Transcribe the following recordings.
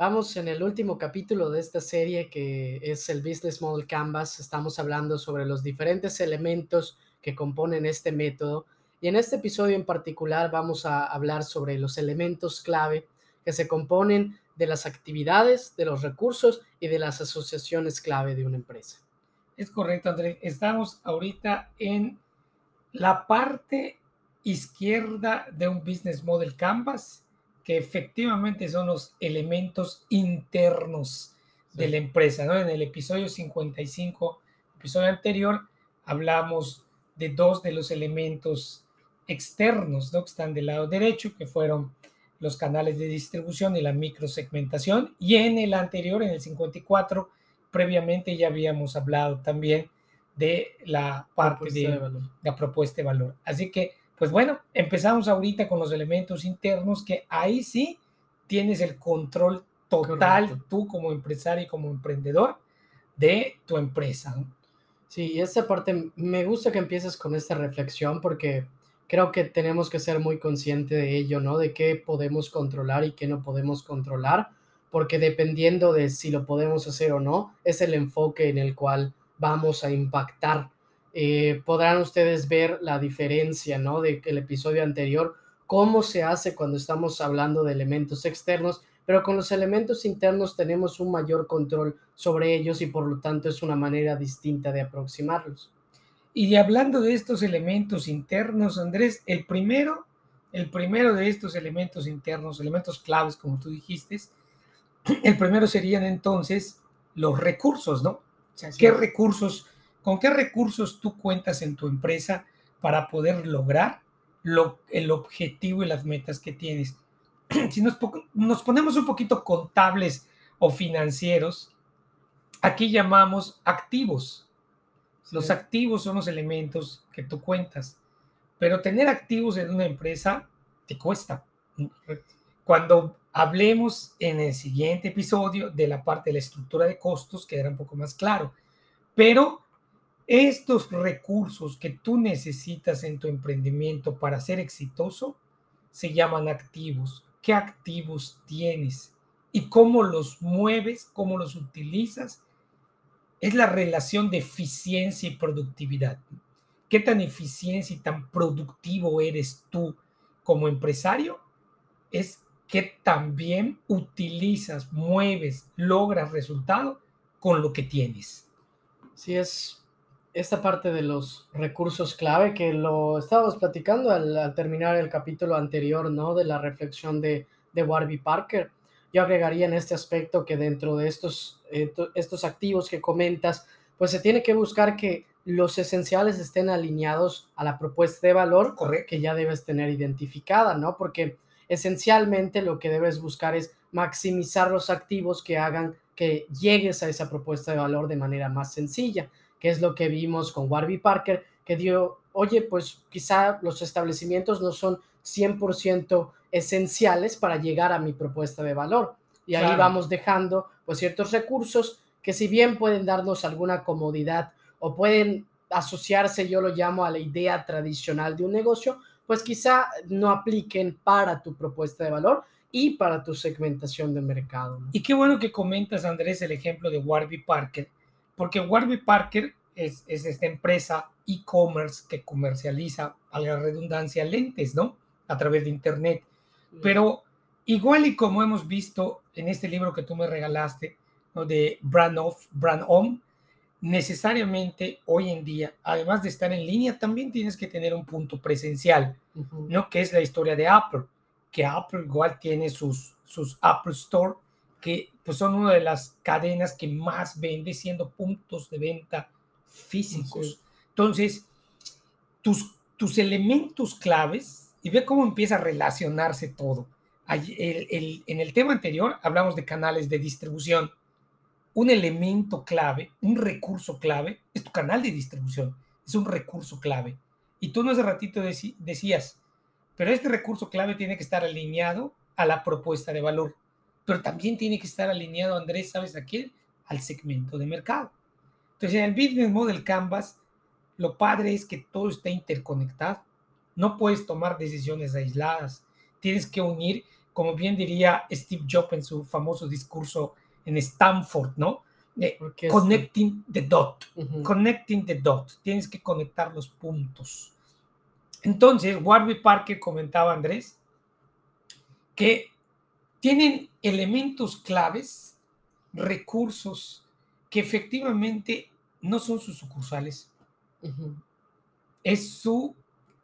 Vamos en el último capítulo de esta serie que es el Business Model Canvas. Estamos hablando sobre los diferentes elementos que componen este método y en este episodio en particular vamos a hablar sobre los elementos clave que se componen de las actividades, de los recursos y de las asociaciones clave de una empresa. Es correcto, Andrés. Estamos ahorita en la parte izquierda de un Business Model Canvas que efectivamente son los elementos internos de la empresa. ¿no? En el episodio 55, episodio anterior, hablamos de dos de los elementos externos ¿no? que están del lado derecho, que fueron los canales de distribución y la microsegmentación. Y en el anterior, en el 54, previamente ya habíamos hablado también de la parte de, de la propuesta de valor. Así que pues bueno, empezamos ahorita con los elementos internos que ahí sí tienes el control total tú como empresario y como emprendedor de tu empresa. Sí, y esta parte me gusta que empieces con esta reflexión porque creo que tenemos que ser muy conscientes de ello, ¿no? De qué podemos controlar y qué no podemos controlar, porque dependiendo de si lo podemos hacer o no, es el enfoque en el cual vamos a impactar eh, podrán ustedes ver la diferencia, ¿no? De el episodio anterior, cómo se hace cuando estamos hablando de elementos externos, pero con los elementos internos tenemos un mayor control sobre ellos y por lo tanto es una manera distinta de aproximarlos. Y hablando de estos elementos internos, Andrés, el primero, el primero de estos elementos internos, elementos claves, como tú dijiste, el primero serían entonces los recursos, ¿no? ¿Qué recursos ¿Con qué recursos tú cuentas en tu empresa para poder lograr lo, el objetivo y las metas que tienes? si nos, nos ponemos un poquito contables o financieros, aquí llamamos activos. Los activos son los elementos que tú cuentas, pero tener activos en una empresa te cuesta. Cuando hablemos en el siguiente episodio de la parte de la estructura de costos, quedará un poco más claro. Pero estos recursos que tú necesitas en tu emprendimiento para ser exitoso se llaman activos. ¿Qué activos tienes? ¿Y cómo los mueves? ¿Cómo los utilizas? Es la relación de eficiencia y productividad. ¿Qué tan eficiencia y tan productivo eres tú como empresario? Es que también utilizas, mueves, logras resultado con lo que tienes. Sí, es esta parte de los recursos clave que lo estábamos platicando al, terminar el capítulo anterior, ¿no? De la reflexión de, de Warby Parker. Yo agregaría en este aspecto que dentro de estos, eh, estos activos que comentas, pues se tiene que buscar que los esenciales estén alineados a la propuesta de valor que ya debes tener identificada, ¿no? Porque esencialmente lo que debes buscar es maximizar los activos que hagan que llegues a esa propuesta de valor de manera más sencilla que es lo que vimos con Warby Parker, que dio, oye, pues quizá los establecimientos no son 100% esenciales para llegar a mi propuesta de valor. Y ahí vamos dejando pues ciertos recursos que si bien pueden darnos alguna comodidad o pueden asociarse, yo lo llamo a la idea tradicional de un negocio, pues quizá no apliquen para tu propuesta de valor y para tu segmentación de mercado. Y qué bueno que comentas, Andrés, el ejemplo de Warby Parker, porque Warby Parker es, esta empresa e-commerce que comercializa, a la redundancia, lentes, ¿no? A través de Internet. Pero igual y como hemos visto en este libro que tú me regalaste, ¿no? de Brand Off, Brand On, necesariamente hoy en día, además de estar en línea, también tienes que tener un punto presencial, ¿no? Que es la historia de Apple, que Apple igual tiene sus, sus Apple Store que pues son una de las cadenas que más vende siendo puntos de venta físicos. Entonces, tus, tus elementos claves, y ve cómo empieza a relacionarse todo. en el tema anterior hablamos de canales de distribución, un elemento clave, un recurso clave, es tu canal de distribución, es un recurso clave. Y tú no hace ratito decías, pero este recurso clave tiene que estar alineado a la propuesta de valor, pero también tiene que estar alineado, Andrés, ¿sabes a quién? Al segmento de mercado. Entonces, en el Business Model Canvas, lo padre es que todo está interconectado. No puedes tomar decisiones aisladas. Tienes que unir, como bien diría Steve Jobs en su famoso discurso en Stanford, ¿no? connecting the dot, connecting the dot. Tienes que conectar los puntos. Entonces, Warby Parker comentaba, Andrés, que tienen elementos claves, recursos que efectivamente no son sus sucursales, es su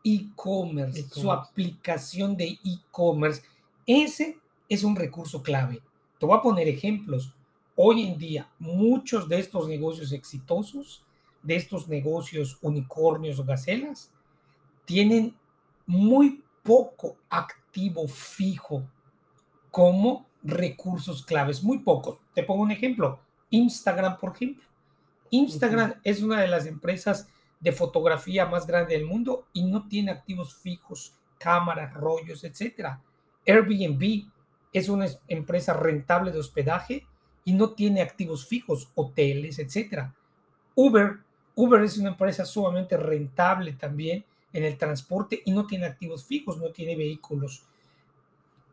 e-commerce, su aplicación de e-commerce. Ese es un recurso clave. Te voy a poner ejemplos. Hoy en día, muchos de estos negocios exitosos, de estos negocios unicornios o gacelas, tienen muy poco activo fijo como recursos claves, muy pocos. Te pongo un ejemplo, Instagram, por ejemplo. Instagram es una de las empresas de fotografía más grande del mundo y no tiene activos fijos, cámaras, rollos, etc. Airbnb es una empresa rentable de hospedaje y no tiene activos fijos, hoteles, etc. Uber, Uber es una empresa sumamente rentable también en el transporte y no tiene activos fijos, no tiene vehículos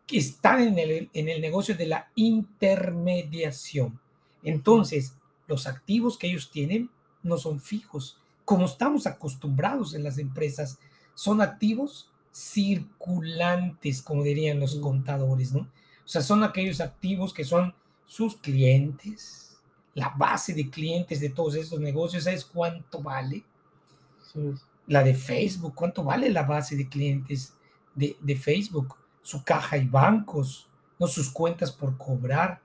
que están en el, en el negocio de la intermediación. Entonces, los activos que ellos tienen no son fijos, como estamos acostumbrados en las empresas, son activos circulantes, como dirían los contadores, ¿no? O sea, son aquellos activos que son sus clientes, la base de clientes de todos estos negocios, ¿sabes cuánto vale? La de Facebook, ¿cuánto vale la base de clientes de, de Facebook? Su caja y bancos, no sus cuentas por cobrar.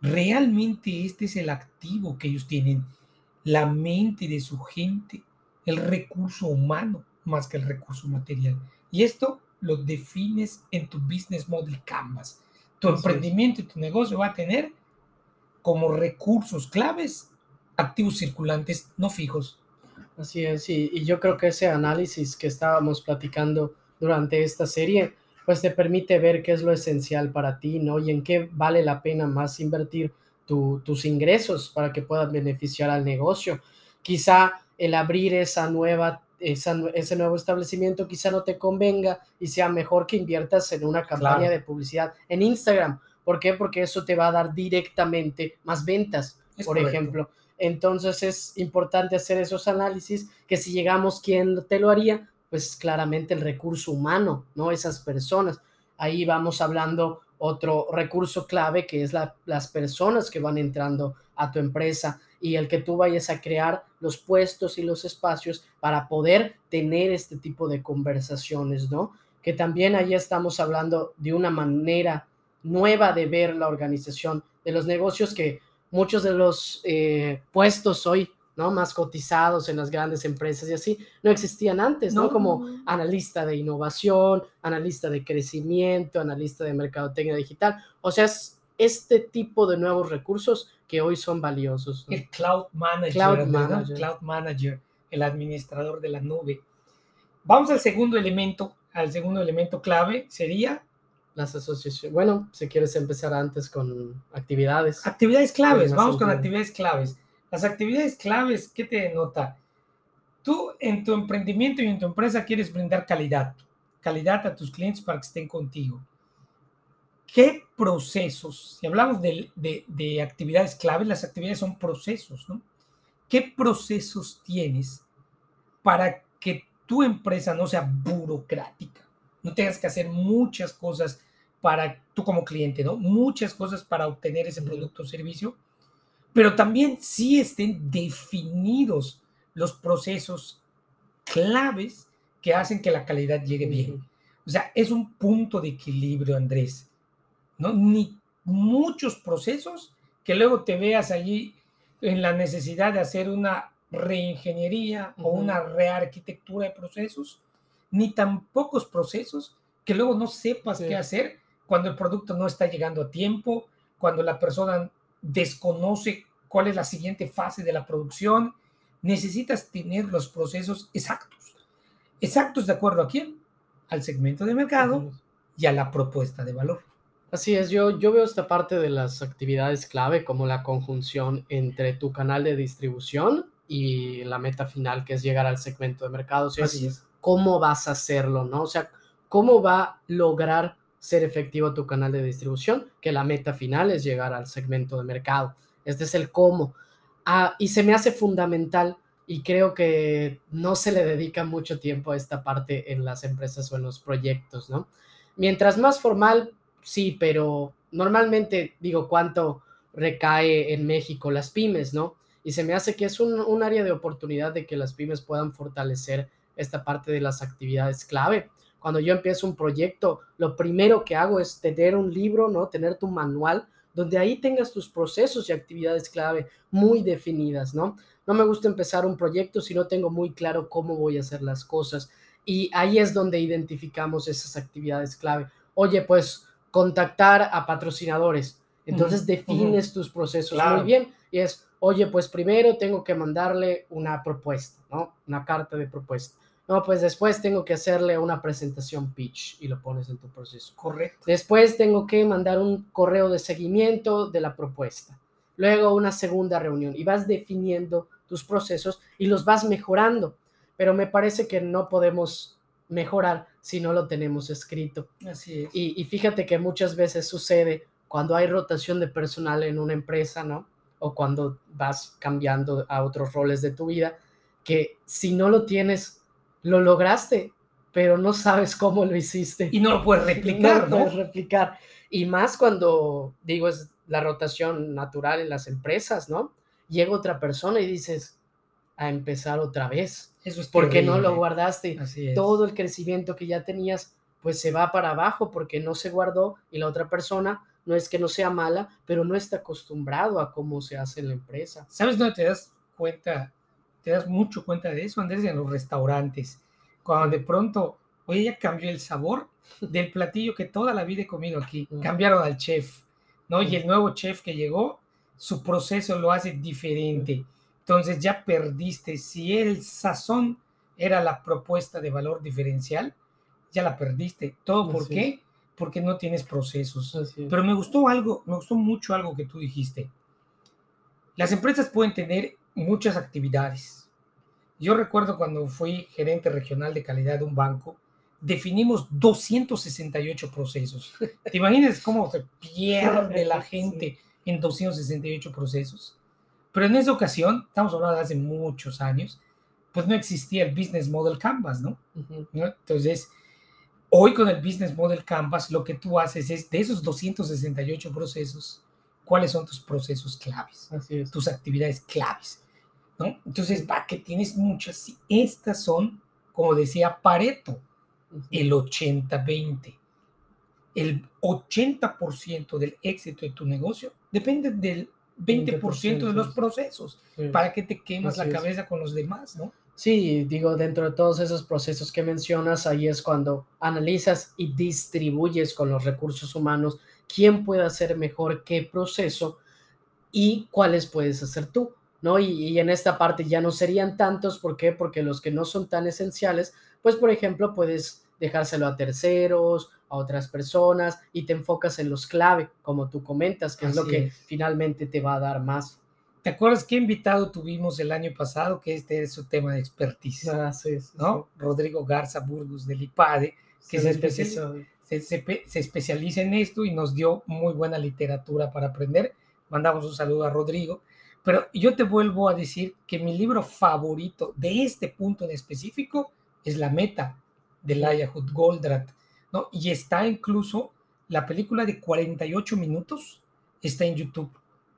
Realmente este es el activo que ellos tienen la mente de su gente, el recurso humano más que el recurso material. Y esto lo defines en tu business model canvas. Tu emprendimiento y tu negocio va a tener como recursos claves activos circulantes no fijos. Así es, y, y yo creo que ese análisis que estábamos platicando durante esta serie, pues te permite ver qué es lo esencial para ti, ¿no? Y en qué vale la pena más invertir tus ingresos para que puedas beneficiar al negocio. Quizá el abrir esa nueva, ese nuevo establecimiento quizá no te convenga y sea mejor que inviertas en una campaña de publicidad en Instagram. ¿Por qué? Porque eso te va a dar directamente más ventas, por ejemplo. Entonces es importante hacer esos análisis que si llegamos, ¿quién te lo haría? Pues claramente el recurso humano, ¿no? Esas personas. Ahí vamos hablando otro recurso clave que es las personas que van entrando a tu empresa y el que tú vayas a crear los puestos y los espacios para poder tener este tipo de conversaciones, ¿no? Que también ahí estamos hablando de una manera nueva de ver la organización de los negocios que muchos de los eh, puestos hoy ¿no? Más cotizados en las grandes empresas y así, no existían antes, ¿no? Como analista de innovación, analista de crecimiento, analista de mercadotecnia digital. O sea, es este tipo de nuevos recursos que hoy son valiosos. El cloud manager, cloud manager. cloud manager, el administrador de la nube. Vamos al segundo elemento, al segundo elemento clave, sería las asociaciones. Bueno, si quieres empezar antes con actividades. Actividades claves, vamos con actividades claves. Las actividades claves, ¿qué te denota? Tú en tu emprendimiento y en tu empresa quieres brindar calidad, calidad a tus clientes para que estén contigo. ¿Qué procesos? Si hablamos de, de actividades claves, las actividades son procesos, ¿no? ¿Qué procesos tienes para que tu empresa no sea burocrática? No tengas que hacer muchas cosas para tú como cliente, ¿no? Muchas cosas para obtener ese producto o servicio pero también sí estén definidos los procesos claves que hacen que la calidad llegue bien. O sea, es un punto de equilibrio, Andrés. ¿no? Ni muchos procesos que luego te veas allí en la necesidad de hacer una reingeniería o una rearquitectura de procesos, ni tan pocos procesos que luego no sepas qué hacer cuando el producto no está llegando a tiempo, cuando la persona desconoce cuál es la siguiente fase de la producción. Necesitas tener los procesos exactos. Exactos de acuerdo a quién? Al segmento de mercado y a la propuesta de valor. Así es, yo, yo veo esta parte de las actividades clave como la conjunción entre tu canal de distribución y la meta final, que es llegar al segmento de mercado. Así es. ¿Cómo vas a hacerlo, no? O sea, ¿cómo va a lograr ser efectivo tu canal de distribución? Que la meta final es llegar al segmento de mercado. Este es el cómo. Ah, y se me hace fundamental y creo que no se le dedica mucho tiempo a esta parte en las empresas o en los proyectos, ¿no? Mientras más formal, sí, pero normalmente digo cuánto recae en México las pymes, ¿no? Y se me hace que es un, área de oportunidad de que las pymes puedan fortalecer esta parte de las actividades clave. Cuando yo empiezo un proyecto, lo primero que hago es tener un libro, ¿no? Tener tu manual donde ahí tengas tus procesos y actividades clave muy definidas, ¿no? No me gusta empezar un proyecto si no tengo muy claro cómo voy a hacer las cosas. Y ahí es donde identificamos esas actividades clave. Oye, pues contactar a patrocinadores. Entonces defines tus procesos muy bien y es, oye, pues primero tengo que mandarle una propuesta, ¿no? Una carta de propuesta. No, pues después tengo que hacerle una presentación pitch y lo pones en tu proceso. Correcto. Después tengo que mandar un correo de seguimiento de la propuesta. Luego una segunda reunión y vas definiendo tus procesos y los vas mejorando. Pero me parece que no podemos mejorar si no lo tenemos escrito. Así es. Y, fíjate que muchas veces sucede cuando hay rotación de personal en una empresa, ¿no? O cuando vas cambiando a otros roles de tu vida, que si no lo tienes, lo lograste, pero no sabes cómo lo hiciste. Y no lo puedes replicar, ¿no? puedes replicar. Y más cuando, digo, es la rotación natural en las empresas, ¿no? Llega otra persona y dices, a empezar otra vez eso es porque no lo guardaste. Así Todo el crecimiento que ya tenías, pues se va para abajo porque no se guardó y la otra persona no es que no sea mala, pero no está acostumbrado a cómo se hace en la empresa. ¿Sabes dónde te das cuenta? Te das mucho cuenta de eso, Andrés, en los restaurantes. Cuando de pronto, oye, ya cambió el sabor del platillo que toda la vida he comido aquí. Cambiaron al chef, ¿no? Y el nuevo chef que llegó, su proceso lo hace diferente. Entonces ya perdiste. Si el sazón era la propuesta de valor diferencial, ya la perdiste. ¿Todo por qué? Porque no tienes procesos. Pero me gustó algo, me gustó mucho algo que tú dijiste. Las empresas pueden tener muchas actividades. Yo recuerdo cuando fui gerente regional de calidad de un banco, definimos 268 procesos. ¿Te imaginas cómo se pierde la gente en 268 procesos? Pero en esa ocasión, estamos hablando de hace muchos años, pues no existía el Business Model Canvas, ¿no? Entonces, hoy con el Business Model Canvas, lo que tú haces es de esos 268 procesos, ¿cuáles son tus procesos claves? Así Tus actividades claves, ¿no? Entonces, va, que tienes muchas. Estas son, como decía Pareto, el 80-20. El 80% del éxito de tu negocio depende del 20%, de los procesos. ¿Para que te quemas la cabeza con los demás, no? Sí, digo, dentro de todos esos procesos que mencionas, ahí es cuando analizas y distribuyes con los recursos humanos quién puede hacer mejor qué proceso y cuáles puedes hacer tú, ¿no? Y, y, en esta parte ya no serían tantos, ¿por qué? Porque los que no son tan esenciales, pues por ejemplo, puedes dejárselo a terceros a otras personas y te enfocas en los clave, como tú comentas, que es lo que finalmente te va a dar más. ¿Te acuerdas qué invitado tuvimos el año pasado? Que este es su tema de expertise. Ah, ¿no? Rodrigo Garza Burgos del IPADE, que se, especializa, se, especializa en esto y nos dio muy buena literatura para aprender. Mandamos un saludo a Rodrigo. Pero yo te vuelvo a decir que mi libro favorito de este punto en específico es La Meta de Laia Goldratt ¿no? Y está incluso la película de 48 minutos, está en YouTube,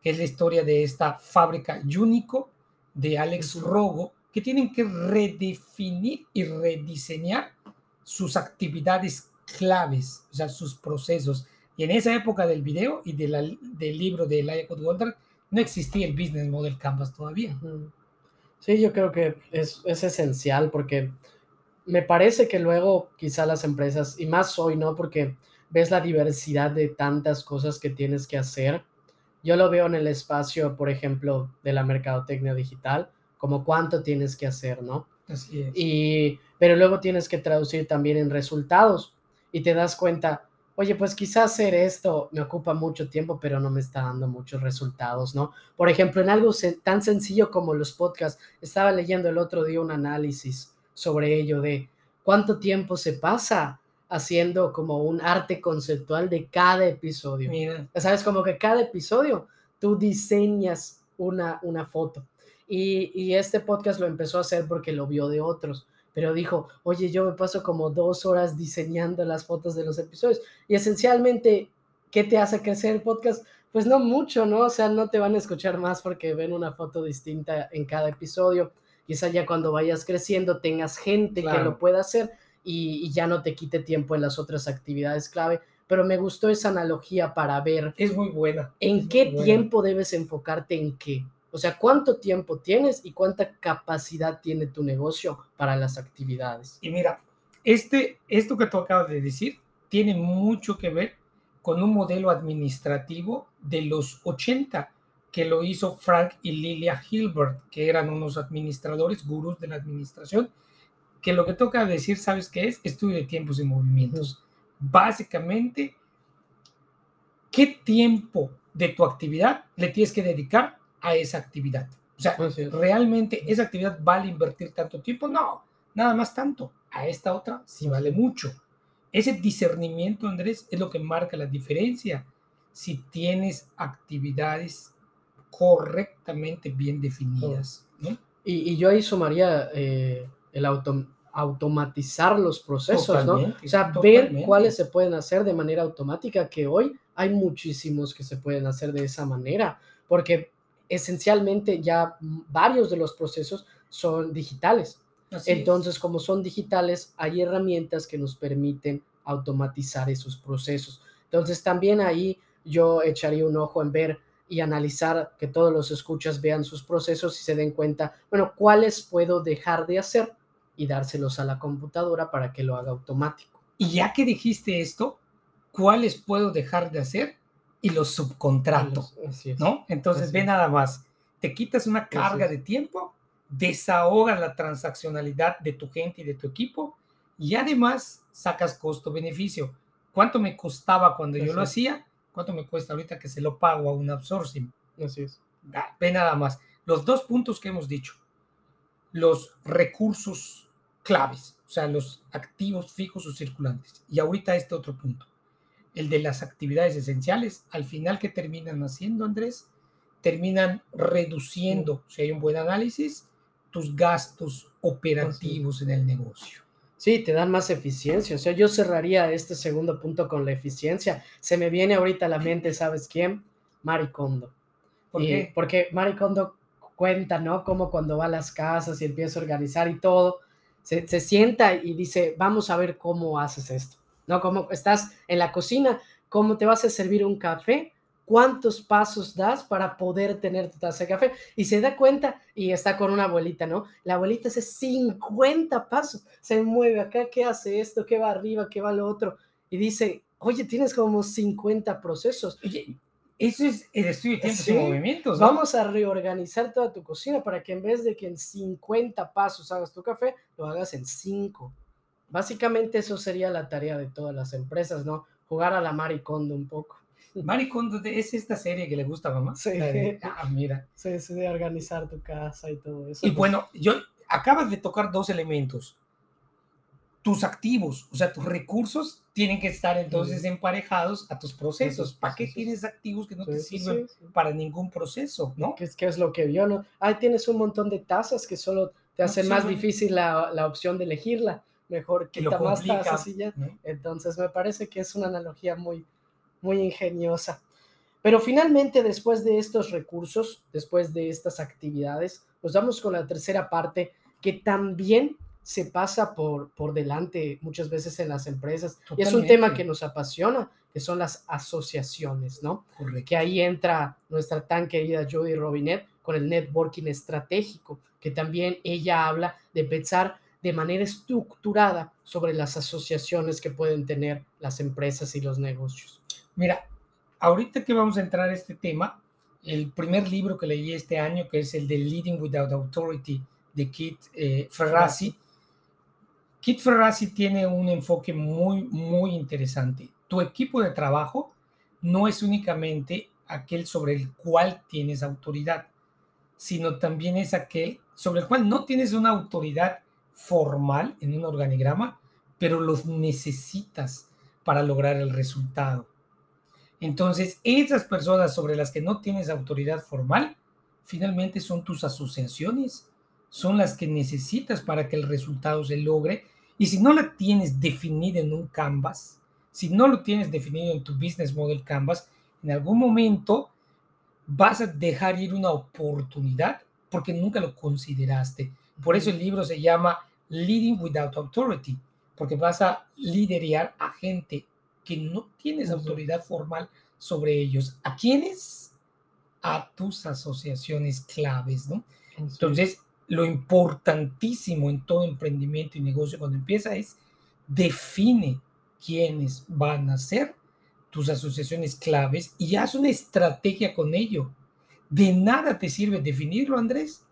que es la historia de esta fábrica Unico de Alex Rogo, que tienen que redefinir y rediseñar sus actividades claves, o sea, sus procesos. Y en esa época del video y de la, del libro de Laia Goldberg, no existía el Business Model Canvas todavía. Sí, yo creo que es, es esencial porque me parece que luego quizá las empresas, y más hoy, ¿no? Porque ves la diversidad de tantas cosas que tienes que hacer, Yo lo veo en el espacio, por ejemplo, de la mercadotecnia digital, como cuánto tienes que hacer, ¿no? Así es. Y, pero luego tienes que traducir también en resultados y te das cuenta, oye, pues quizás hacer esto me ocupa mucho tiempo, pero no me está dando muchos resultados, ¿no? Por ejemplo, en algo tan sencillo como los podcasts, estaba leyendo el otro día un análisis sobre ello de cuánto tiempo se pasa haciendo como un arte conceptual de cada episodio. Mira. Sabes, como que cada episodio tú diseñas una, una foto. Y, y este podcast lo empezó a hacer porque lo vio de otros pero dijo, oye, yo me paso como dos horas diseñando las fotos de los episodios. Y esencialmente, ¿qué te hace crecer el podcast? Pues no mucho, ¿no? O sea, no te van a escuchar más porque ven una foto distinta en cada episodio. Quizá ya cuando vayas creciendo tengas gente que lo pueda hacer y, y, ya no te quite tiempo en las otras actividades clave. Pero me gustó esa analogía para ver. Es muy buena. ¿En qué tiempo debes enfocarte en qué? O sea, cuánto tiempo tienes y cuánta capacidad tiene tu negocio para las actividades. Y mira, este, esto que tú acabas de decir tiene mucho que ver con un modelo administrativo de los 80 que lo hizo Frank y Lilia Hilbert, que eran unos administradores, gurús de la administración, que lo que toca decir, ¿sabes qué es? Estudio de tiempos y movimientos. Básicamente, ¿qué tiempo de tu actividad le tienes que dedicar a esa actividad. O sea, ¿realmente esa actividad vale invertir tanto tiempo? No, nada más tanto. A esta otra sí vale mucho. Ese discernimiento, Andrés, es lo que marca la diferencia. Si tienes actividades correctamente bien definidas. ¿no? Y, yo ahí sumaría eh, el automatizar los procesos, ¿no? O sea, ver cuáles se pueden hacer de manera automática, que hoy hay muchísimos que se pueden hacer de esa manera, porque esencialmente ya varios de los procesos son digitales. Entonces, como son digitales, hay herramientas que nos permiten automatizar esos procesos. Entonces, también ahí yo echaría un ojo en ver y analizar que todos los escuchas vean sus procesos y se den cuenta, bueno, cuáles puedo dejar de hacer y dárselos a la computadora para que lo haga automático. Y ya que dijiste esto, ¿cuáles puedo dejar de hacer y los subcontrato, ¿no? Entonces ve nada más, te quitas una carga de tiempo, desahogas la transaccionalidad de tu gente y de tu equipo y además sacas costo-beneficio. ¿Cuánto me costaba cuando yo lo hacía? ¿Cuánto me cuesta ahorita que se lo pago a un outsourcing? Así es. Ve nada más. Los dos puntos que hemos dicho, los recursos claves, o sea, los activos fijos o circulantes. Y ahorita este otro punto el de las actividades esenciales, al final que terminan haciendo, Andrés, terminan reduciendo, si hay un buen análisis, tus gastos operativos en el negocio. Sí, te dan más eficiencia. O sea, yo cerraría este segundo punto con la eficiencia. Se me viene ahorita a la mente, ¿sabes quién? Maricondo. ¿Por qué? Porque Maricondo cuenta, ¿no? Como cuando va a las casas y empieza a organizar y todo, se, se sienta y dice, vamos a ver cómo haces esto. ¿No? Como estás en la cocina, ¿cómo te vas a servir un café? ¿Cuántos pasos das para poder tener tu taza de café? Y se da cuenta y está con una abuelita, ¿no? La abuelita hace 50 pasos, se mueve acá, ¿qué hace esto? ¿Qué va arriba? ¿Qué va lo otro? Y dice, oye, tienes como 50 procesos. Oye, eso es el estudio de tiempos y movimientos. Vamos a reorganizar toda tu cocina para que en vez de que en 50 pasos hagas tu café, lo hagas en 5. Básicamente eso sería la tarea de todas las empresas, ¿no? Jugar a la maricondo un poco. Maricondo es esta serie que le gusta a mamá. Sí. ah, mira. Sí, sí, de organizar tu casa y todo eso. Y bueno, yo acabas de tocar dos elementos. Tus activos, o sea, tus recursos tienen que estar entonces emparejados a tus procesos. ¿Para qué tienes activos que no te sirven para ningún proceso, no? ¿Qué es, qué es lo que vio, no? Ahí tienes un montón de tasas que solo te hacen más difícil la, la opción de elegirla mejor quita más tasas y ya. Entonces me parece que es una analogía muy, muy ingeniosa. Pero finalmente, después de estos recursos, después de estas actividades, nos vamos con la tercera parte que también se pasa por, por delante muchas veces en las empresas. Y es un tema que nos apasiona, que son las asociaciones, ¿no? Que ahí entra nuestra tan querida Jody Robinet con el networking estratégico, que también ella habla de pensar de manera estructurada sobre las asociaciones que pueden tener las empresas y los negocios. Mira, ahorita que vamos a entrar a este tema, el primer libro que leí este año, que es el de Leading Without Authority de Kit eh, Ferrazzi. Kit Ferrazzi tiene un enfoque muy, muy interesante. Tu equipo de trabajo no es únicamente aquel sobre el cual tienes autoridad, sino también es aquel sobre el cual no tienes una autoridad formal en un organigrama, pero los necesitas para lograr el resultado. Entonces, esas personas sobre las que no tienes autoridad formal, finalmente son tus asociaciones, son las que necesitas para que el resultado se logre. Y si no la tienes definida en un canvas, si no lo tienes definido en tu business model canvas, en algún momento vas a dejar ir una oportunidad porque nunca lo consideraste. Por eso el libro se llama Leading Without Authority, porque vas a liderar a gente que no tienes autoridad formal sobre ellos. ¿A quiénes? A tus asociaciones claves, ¿no? Entonces, lo importantísimo en todo emprendimiento y negocio cuando empieza es define quiénes van a ser tus asociaciones claves y haz una estrategia con ello. De nada te sirve definirlo, Andrés,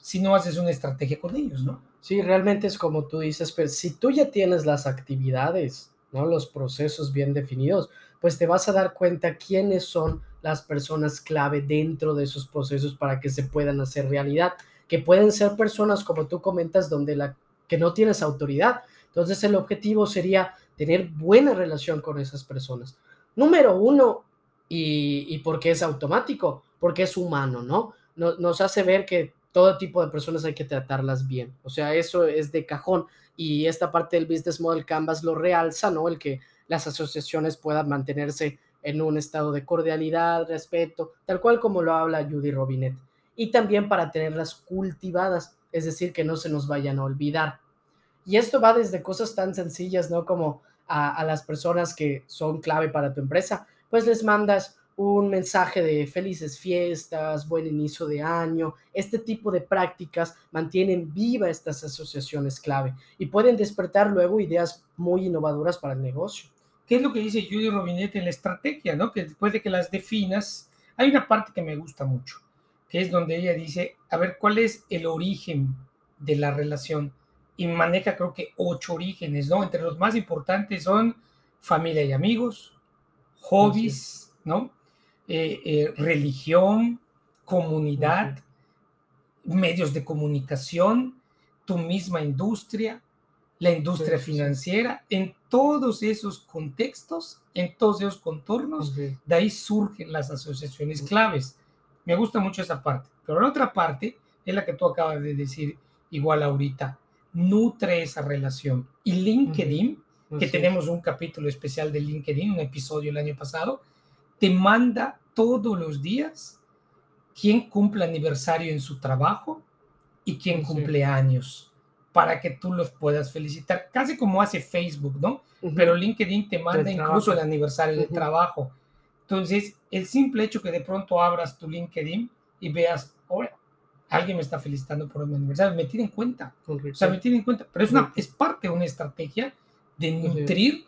si no haces una estrategia con ellos, ¿no? Sí, realmente es como tú dices, pero si tú ya tienes las actividades, ¿no? Los procesos bien definidos, pues te vas a dar cuenta quiénes son las personas clave dentro de esos procesos para que se puedan hacer realidad, que pueden ser personas como tú comentas donde la que no tienes autoridad. Entonces el objetivo sería tener buena relación con esas personas. Número uno, y, y porque es automático, porque es humano, ¿no? Nos hace ver que todo tipo de personas hay que tratarlas bien. O sea, eso es de cajón. Y esta parte del Business Model Canvas lo realza, ¿no? El que las asociaciones puedan mantenerse en un estado de cordialidad, respeto, tal cual como lo habla Judy Robinet. Y también para tenerlas cultivadas, es decir, que no se nos vayan a olvidar. Y esto va desde cosas tan sencillas, ¿no? Como a, a las personas que son clave para tu empresa, pues les mandas un mensaje de felices fiestas, buen inicio de año. Este tipo de prácticas mantienen viva estas asociaciones clave y pueden despertar luego ideas muy innovadoras para el negocio. ¿Qué es lo que dice Judy Robinet en la estrategia? ¿no? Que después de que las definas, hay una parte que me gusta mucho, que es donde ella dice, a ver, ¿cuál es el origen de la relación? Y maneja creo que ocho orígenes, ¿no? Entre los más importantes son familia y amigos, hobbies, ¿no? Eh, eh, religión, comunidad, medios de comunicación, tu misma industria, la industria financiera, en todos esos contextos, en todos esos contornos, de ahí surgen las asociaciones claves. Me gusta mucho esa parte, pero la otra parte es la que tú acabas de decir igual ahorita, nutre esa relación. Y LinkedIn, que tenemos un capítulo especial de LinkedIn, un episodio el año pasado, te manda todos los días quién cumple aniversario en su trabajo y quién cumple años para que tú los puedas felicitar, casi como hace Facebook, ¿no? Pero LinkedIn te manda incluso el aniversario de trabajo. Entonces, el simple hecho que de pronto abras tu LinkedIn y veas, ahora, alguien me está felicitando por mi aniversario, me tiene en cuenta. O sea, me tiene en cuenta, pero es, una, es parte de una estrategia de nutrir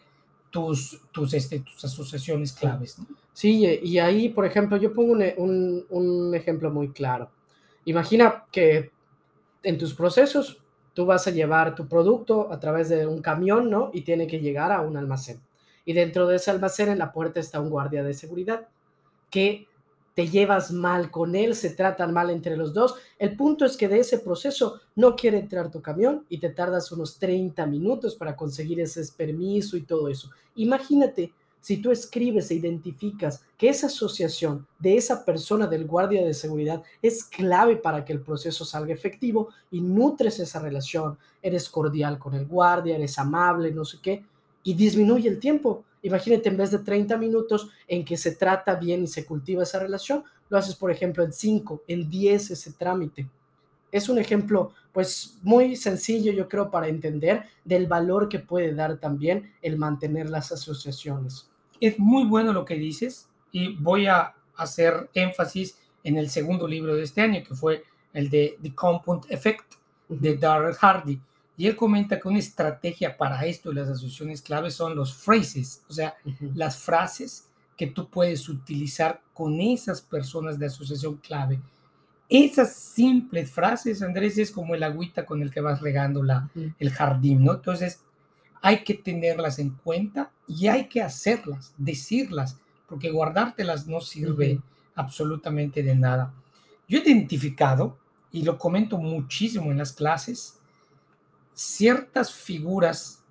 tus, tus, este, tus asociaciones claves. ¿no? Sí, y ahí, por ejemplo, yo pongo un, un, ejemplo muy claro. Imagina que en tus procesos tú vas a llevar tu producto a través de un camión, ¿no? Y tiene que llegar a un almacén. Y dentro de ese almacén en la puerta está un guardia de seguridad que te llevas mal con él, se tratan mal entre los dos. El punto es que de ese proceso no quiere entrar tu camión y te tardas unos 30 minutos para conseguir ese permiso y todo eso. Imagínate si tú escribes e identificas que esa asociación de esa persona del guardia de seguridad es clave para que el proceso salga efectivo y nutres esa relación, eres cordial con el guardia, eres amable, no sé qué, y disminuye el tiempo. Imagínate, en vez de 30 minutos en que se trata bien y se cultiva esa relación, lo haces, por ejemplo, en 5, en 10 ese trámite. Es un ejemplo, pues, muy sencillo, yo creo, para entender del valor que puede dar también el mantener las asociaciones. Es muy bueno lo que dices y voy a hacer énfasis en el segundo libro de este año, que fue el de The Compound Effect de Darrell Hardy. Y él comenta que una estrategia para esto y las asociaciones claves son los phrases, o sea, las frases que tú puedes utilizar con esas personas de asociación clave. Esas simples frases, Andrés, es como el agüita con el que vas regando la, el jardín, ¿no? Entonces, hay que tenerlas en cuenta y hay que hacerlas, decirlas, porque guardártelas no sirve absolutamente de nada. Yo he identificado, y lo comento muchísimo en las clases, ciertas figuras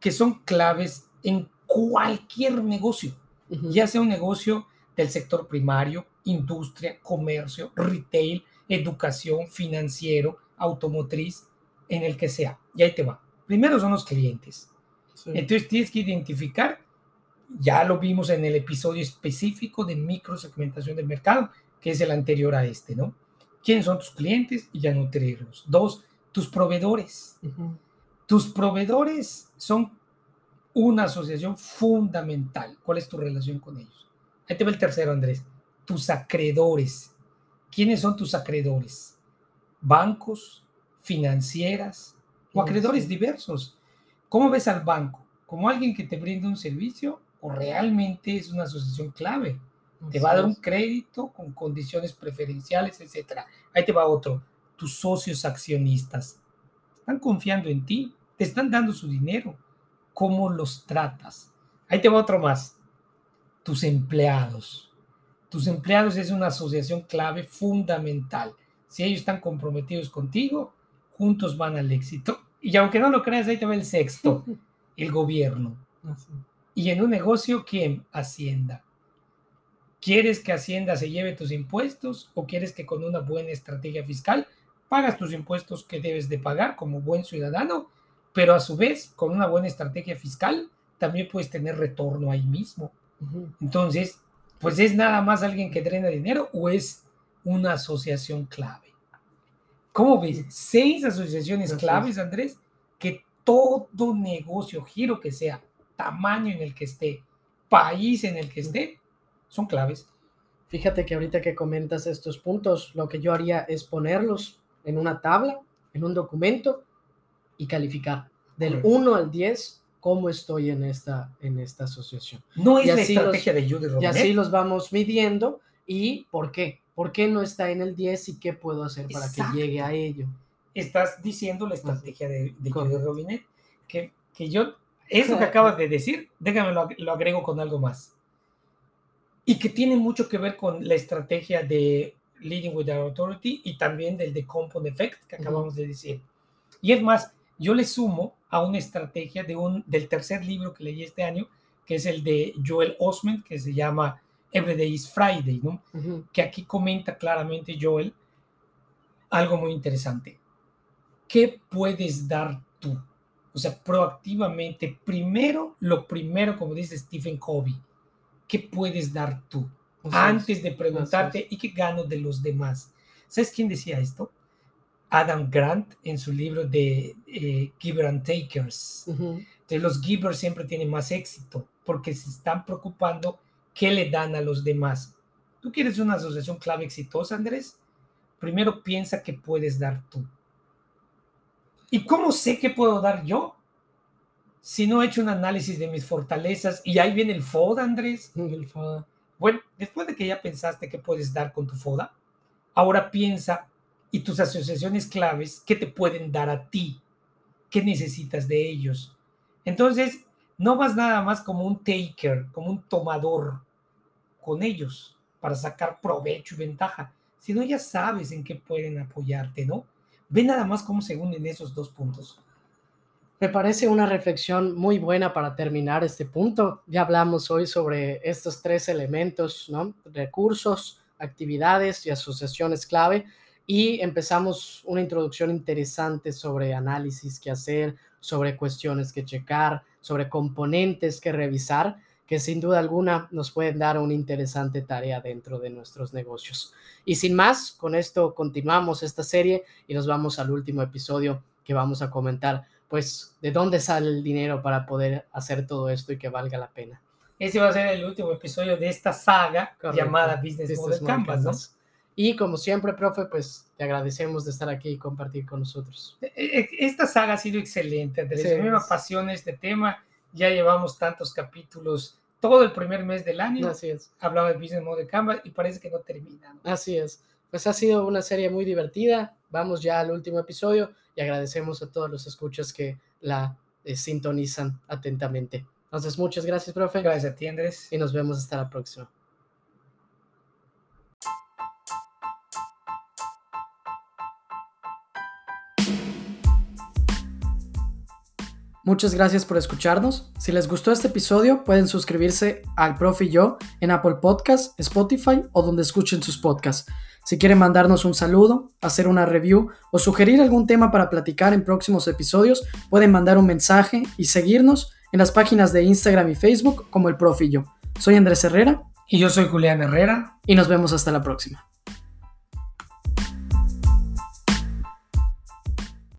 que son claves en cualquier negocio, ya sea un negocio del sector primario, industria, comercio, retail, educación, financiero, automotriz, en el que sea. Y ahí te va. Primero son los clientes. Entonces tienes que identificar, ya lo vimos en el episodio específico de microsegmentación del mercado, que es el anterior a este, ¿no? ¿Quiénes son tus clientes? Y ya nutrirlos. Dos, tus proveedores. Tus proveedores son una asociación fundamental. ¿Cuál es tu relación con ellos? Ahí te va el tercero, Andrés. Tus acreedores. ¿Quiénes son tus acreedores? Bancos, financieras o acreedores diversos. ¿Cómo ves al banco? ¿Como alguien que te brinda un servicio o realmente es una asociación clave? Te va a dar un crédito con condiciones preferenciales, etcétera. Ahí te va otro. Tus socios accionistas están confiando en ti, te están dando su dinero. ¿Cómo los tratas? Ahí te va otro más. Tus empleados. Tus empleados es una asociación clave fundamental. Si ellos están comprometidos contigo, juntos van al éxito. Y aunque no lo creas, ahí te va el sexto, el gobierno. Y en un negocio, ¿quién? Hacienda. ¿Quieres que Hacienda se lleve tus impuestos o quieres que con una buena estrategia fiscal pagas tus impuestos que debes de pagar como buen ciudadano, pero a su vez con una buena estrategia fiscal también puedes tener retorno ahí mismo? Entonces, pues es nada más alguien que drena dinero o es una asociación clave. ¿Cómo ves? Seis asociaciones claves, Andrés, que todo negocio, giro que sea, tamaño en el que esté, país en el que esté, son claves. Fíjate que ahorita que comentas estos puntos, lo que yo haría es ponerlos en una tabla, en un documento y calificar del 1 al 10 cómo estoy en esta, en esta asociación. No es la estrategia de Judy Y así los vamos midiendo y por qué. ¿Por qué no está en el 10 y qué puedo hacer para que llegue a ello? Estás diciendo la estrategia de, de Judy Robinet, que, que yo, eso que acabas de decir, déjame lo agrego con algo más y que tiene mucho que ver con la estrategia de Leading with Authority y también del de Compound Effect que acabamos de decir. Y es más, yo le sumo a una estrategia de un, del tercer libro que leí este año, que es el de Joel Osment, que se llama Every is Friday, ¿no? Que aquí comenta claramente Joel algo muy interesante. ¿Qué puedes dar tú? O sea, proactivamente, primero, lo primero, como dice Stephen Covey, ¿qué puedes dar tú? Antes de preguntarte, ¿y qué gano de los demás? ¿Sabes quién decía esto? Adam Grant en su libro de eh, Giver and Takers. Entonces, los givers siempre tienen más éxito porque se están preocupando qué le dan a los demás. ¿Tú quieres una asociación clave exitosa, Andrés? Primero piensa qué puedes dar tú. ¿Y cómo sé qué puedo dar yo? si no he hecho un análisis de mis fortalezas y ahí viene el FODA, Andrés. El FODA. Bueno, después de que ya pensaste que puedes dar con tu FODA, ahora piensa y tus asociaciones claves, ¿qué te pueden dar a ti? ¿Qué necesitas de ellos? Entonces, no vas nada más como un taker, como un tomador con ellos para sacar provecho y ventaja, sino ya sabes en qué pueden apoyarte, ¿no? Ve nada más cómo se unen esos dos puntos. Me parece una reflexión muy buena para terminar este punto. Ya hablamos hoy sobre estos tres elementos, ¿no? Recursos, actividades y asociaciones clave. Y empezamos una introducción interesante sobre análisis que hacer, sobre cuestiones que checar, sobre componentes que revisar, que sin duda alguna nos pueden dar una interesante tarea dentro de nuestros negocios. Y sin más, con esto continuamos esta serie y nos vamos al último episodio que vamos a comentar pues, ¿de dónde sale el dinero para poder hacer todo esto y que valga la pena? Ese va a ser el último episodio de esta saga llamada Business, Model Canvas, ¿no? Y como siempre, profe, pues te agradecemos de estar aquí y compartir con nosotros. E, e, e, esta saga ha sido excelente, Andrés. a mí me apasiona este tema. Ya llevamos tantos capítulos todo el primer mes del año. Así es. Hablaba de Business Mode de Canva y parece que no termina. ¿no? Así es. Pues ha sido una serie muy divertida. Vamos ya al último episodio y agradecemos a todos los escuchas que la eh, sintonizan atentamente. Entonces, muchas gracias, profe. Gracias a ti, Andrés. Y nos vemos hasta la próxima. Muchas gracias por escucharnos. Si les gustó este episodio, pueden suscribirse al Profe y yo en Apple Podcasts, Spotify o donde escuchen sus podcasts. Si quieren mandarnos un saludo, hacer una review o sugerir algún tema para platicar en próximos episodios, pueden mandar un mensaje y seguirnos en las páginas de Instagram y Facebook como el yo. Soy Andrés Herrera. Y yo soy Julián Herrera. Y nos vemos hasta la próxima.